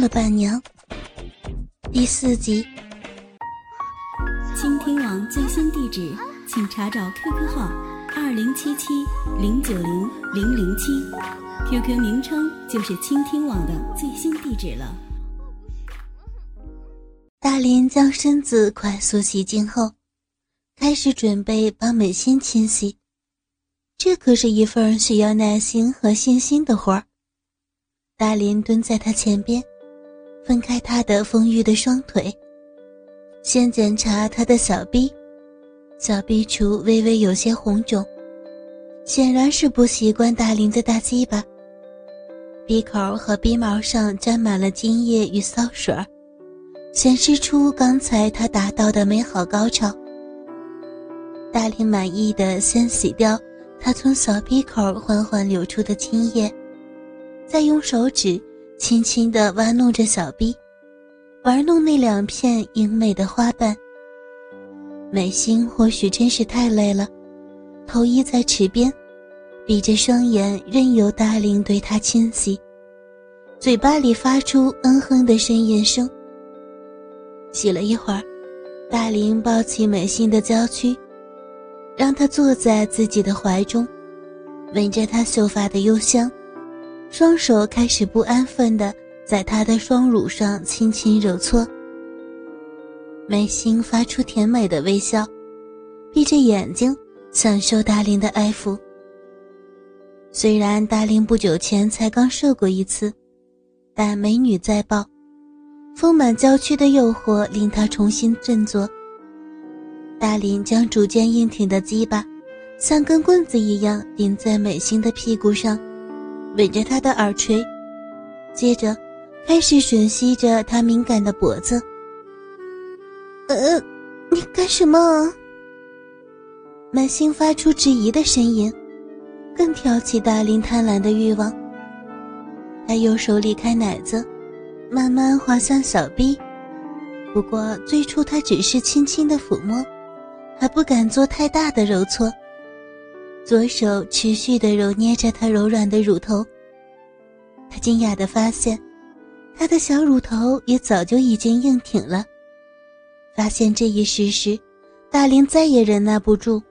了伴娘第四集。倾听网最新地址，请查找 QQ 号二零七七零九零零零七，QQ 名称就是倾听网的最新地址了。大林将身子快速洗净后，开始准备帮美心清洗。这可是一份需要耐心和信心的活儿。大林蹲在他前边，分开他的丰腴的双腿，先检查他的小臂，小臂处微微有些红肿，显然是不习惯大林的大鸡巴。鼻口和鼻毛上沾满了精液与骚水。显示出刚才他达到的美好高潮。大林满意的先洗掉他从小鼻口缓缓流出的精液，再用手指轻轻地玩弄着小臂，玩弄那两片英美的花瓣。美心或许真是太累了，头依在池边，闭着双眼任由大林对她清洗，嘴巴里发出嗯哼的呻吟声。洗了一会儿，大林抱起美心的娇躯，让她坐在自己的怀中，闻着她秀发的幽香，双手开始不安分地在她的双乳上轻轻揉搓。美心发出甜美的微笑，闭着眼睛享受大林的爱抚。虽然大林不久前才刚射过一次，但美女在抱。丰满娇躯的诱惑令他重新振作。大林将逐渐硬挺的鸡巴，像根棍子一样顶在美心的屁股上，吻着他的耳垂，接着开始吮吸着他敏感的脖子。呃，你干什么？满心发出质疑的声音，更挑起大林贪婪的欲望。他右手离开奶子。慢慢滑向小臂，不过最初他只是轻轻的抚摸，还不敢做太大的揉搓。左手持续的揉捏着她柔软的乳头。他惊讶的发现，她的小乳头也早就已经硬挺了。发现这一事实，大林再也忍耐不住，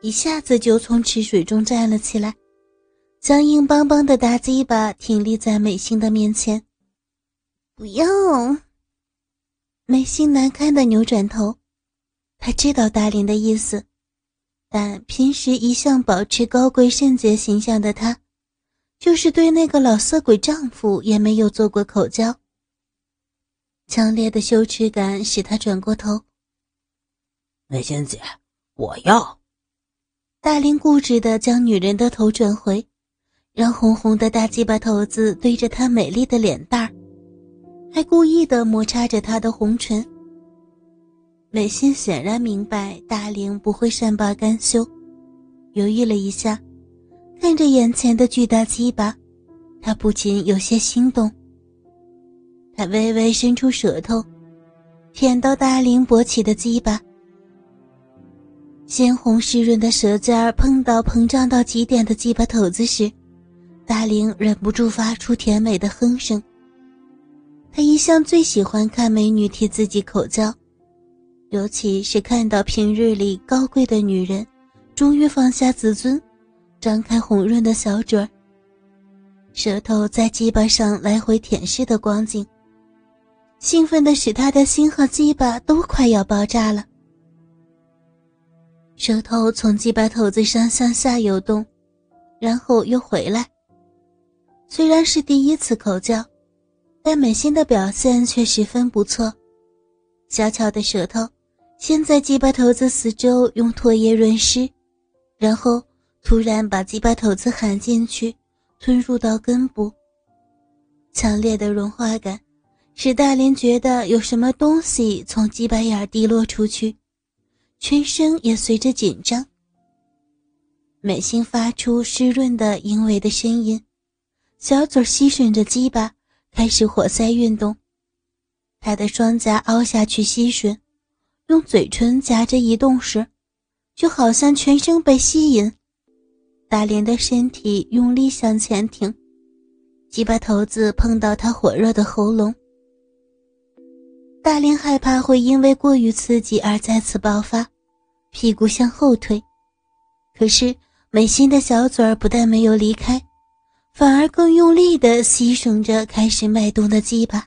一下子就从池水中站了起来，将硬邦邦的大鸡巴挺立在美心的面前。不要！美心难堪的扭转头，他知道大林的意思，但平时一向保持高贵圣洁形象的她，就是对那个老色鬼丈夫也没有做过口交。强烈的羞耻感使她转过头。美仙姐，我要。大林固执的将女人的头转回，让红红的大鸡巴头子对着她美丽的脸蛋儿。还故意的摩擦着她的红唇。美心显然明白大龄不会善罢甘休，犹豫了一下，看着眼前的巨大鸡巴，她不禁有些心动。他微微伸出舌头，舔到大玲勃起的鸡巴，鲜红湿润的舌尖碰到膨胀到极点的鸡巴头子时，大玲忍不住发出甜美的哼声。他一向最喜欢看美女替自己口交，尤其是看到平日里高贵的女人终于放下自尊，张开红润的小嘴儿，舌头在鸡巴上来回舔舐的光景，兴奋的使他的心和鸡巴都快要爆炸了。舌头从鸡巴头子上向下游动，然后又回来。虽然是第一次口交。但美心的表现却十分不错，小巧的舌头先在鸡巴头子四周用唾液润湿，然后突然把鸡巴头子含进去，吞入到根部。强烈的融化感使大林觉得有什么东西从鸡巴眼滴落出去，全身也随着紧张。美心发出湿润的淫猥的声音，小嘴吸吮着鸡巴。开始活塞运动，他的双颊凹下去吸吮，用嘴唇夹着移动时，就好像全身被吸引。大连的身体用力向前挺，鸡巴头子碰到他火热的喉咙，大林害怕会因为过于刺激而再次爆发，屁股向后退。可是美心的小嘴儿不但没有离开，反而更用力地吸吮着开始脉动的鸡巴。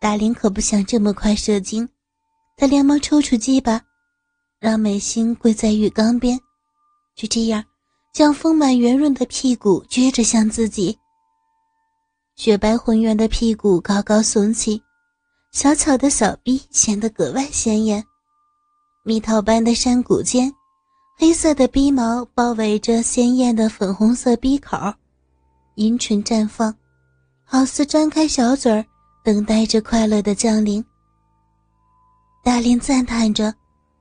大林可不想这么快射精，他连忙抽出鸡巴，让美心跪在浴缸边，就这样将丰满圆润的屁股撅着向自己。雪白浑圆的屁股高高耸起，小巧的小臂显得格外鲜艳。蜜桃般的山谷间，黑色的鼻毛包围着鲜艳的粉红色鼻口，阴唇绽放，好似张开小嘴儿，等待着快乐的降临。大林赞叹着，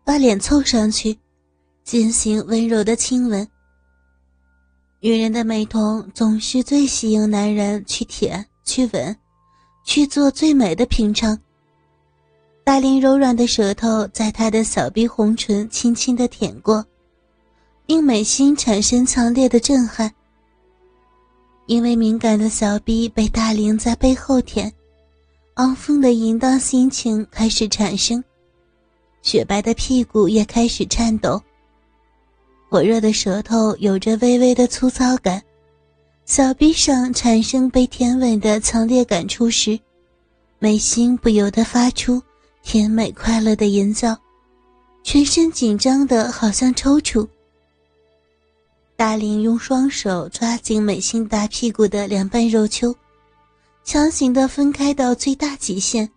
把脸凑上去，进行温柔的亲吻。女人的美瞳总是最吸引男人去舔、去吻、去做最美的品尝。大林柔软的舌头在她的小臂红唇轻轻的舔过，令美心产生强烈的震撼。因为敏感的小臂被大林在背后舔，昂峰的淫荡心情开始产生，雪白的屁股也开始颤抖。火热的舌头有着微微的粗糙感，小臂上产生被舔吻的强烈感触时，美心不由得发出甜美快乐的吟叫，全身紧张的好像抽搐。大林用双手抓紧美心大屁股的两瓣肉丘，强行的分开到最大极限，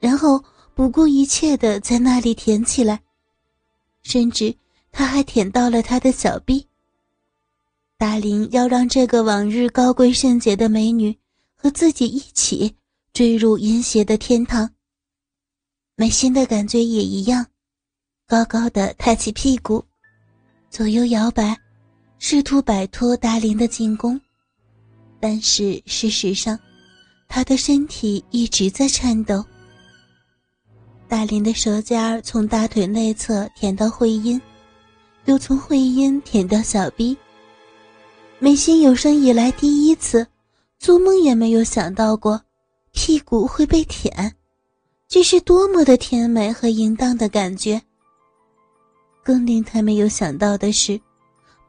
然后不顾一切的在那里舔起来，甚至。他还舔到了他的小臂。达林要让这个往日高贵圣洁的美女和自己一起坠入淫邪的天堂。美心的感觉也一样，高高的抬起屁股，左右摇摆，试图摆脱达林的进攻。但是事实上，他的身体一直在颤抖。大林的舌尖从大腿内侧舔到会阴。又从会阴舔到小臂。美心有生以来第一次，做梦也没有想到过，屁股会被舔，这是多么的甜美和淫荡的感觉。更令她没有想到的是，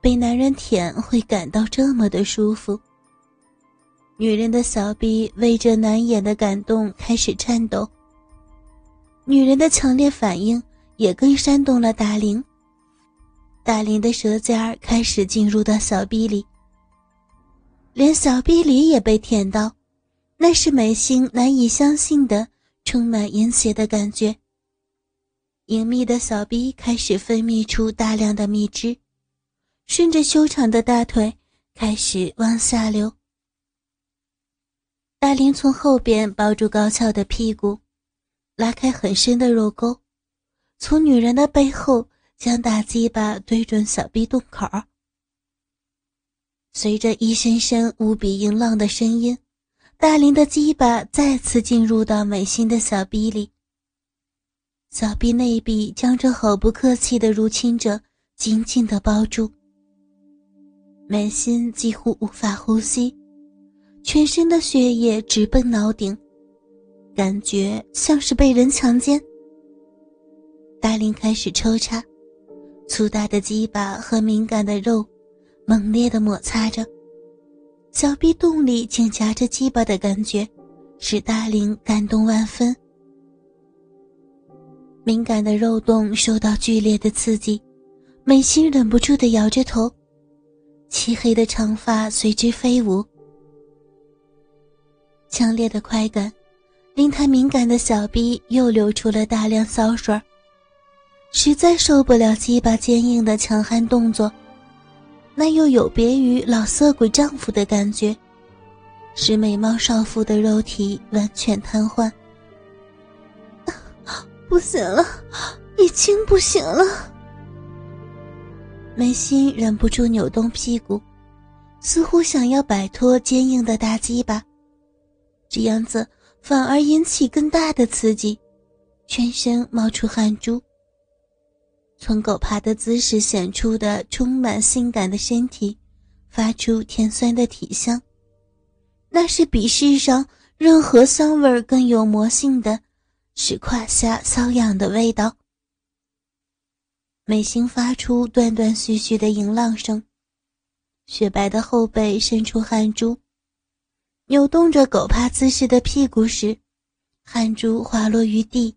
被男人舔会感到这么的舒服。女人的小臂为这难掩的感动开始颤抖。女人的强烈反应也更煽动了达玲。大林的舌尖儿开始进入到小臂里，连小臂里也被舔到，那是美心难以相信的、充满淫邪的感觉。隐秘的小臂开始分泌出大量的蜜汁，顺着修长的大腿开始往下流。大林从后边抱住高翘的屁股，拉开很深的肉沟，从女人的背后。将大鸡巴对准小臂洞口，随着一声声无比淫浪的声音，大林的鸡巴再次进入到美心的小臂里。小臂内壁将这毫不客气的入侵者紧紧的包住，美心几乎无法呼吸，全身的血液直奔脑顶，感觉像是被人强奸。大林开始抽插。粗大的鸡巴和敏感的肉，猛烈的摩擦着，小臂洞里紧夹着鸡巴的感觉，使大林感动万分。敏感的肉洞受到剧烈的刺激，美心忍不住的摇着头，漆黑的长发随之飞舞。强烈的快感，令他敏感的小臂又流出了大量骚水。实在受不了鸡巴坚硬的强悍动作，那又有别于老色鬼丈夫的感觉，使美貌少妇的肉体完全瘫痪。不行了，已经不行了。美心忍不住扭动屁股，似乎想要摆脱坚硬的大鸡巴，这样子反而引起更大的刺激，全身冒出汗珠。从狗爬的姿势显出的充满性感的身体，发出甜酸的体香，那是比世上任何香味更有魔性的使胯下瘙痒的味道。美心发出断断续续的淫浪声，雪白的后背渗出汗珠，扭动着狗趴姿势的屁股时，汗珠滑落于地。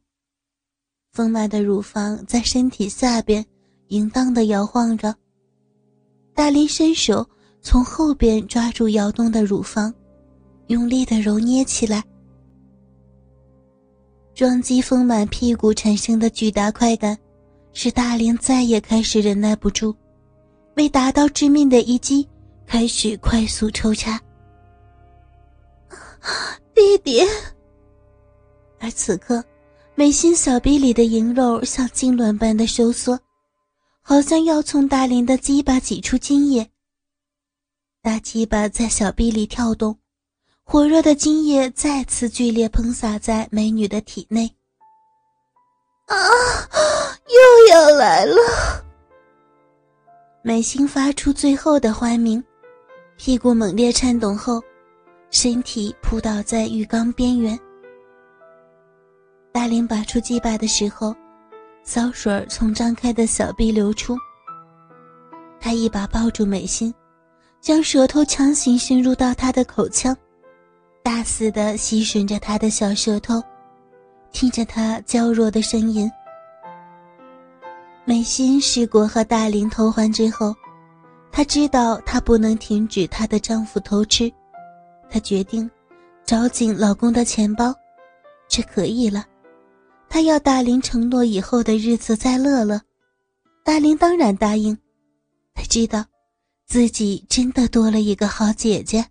丰满的乳房在身体下边淫荡的摇晃着。大林伸手从后边抓住摇动的乳房，用力的揉捏起来。撞击丰满屁股产生的巨大快感，使大林再也开始忍耐不住，为达到致命的一击，开始快速抽插。弟弟。而此刻，美心小臂里的银肉像痉挛般的收缩，好像要从大林的鸡巴挤出精液。大鸡巴在小臂里跳动。火热的精液再次剧烈喷洒在美女的体内。啊，又要来了！美心发出最后的欢鸣，屁股猛烈颤动后，身体扑倒在浴缸边缘。大林拔出鸡巴的时候，骚水从张开的小臂流出。他一把抱住美心，将舌头强行深入到她的口腔。大肆的吸吮着她的小舌头，听着他娇弱的声音。美心试过和大林偷欢之后，她知道她不能停止她的丈夫偷吃，她决定找紧老公的钱包，这可以了。她要大林承诺以后的日子再乐乐，大林当然答应。他知道，自己真的多了一个好姐姐。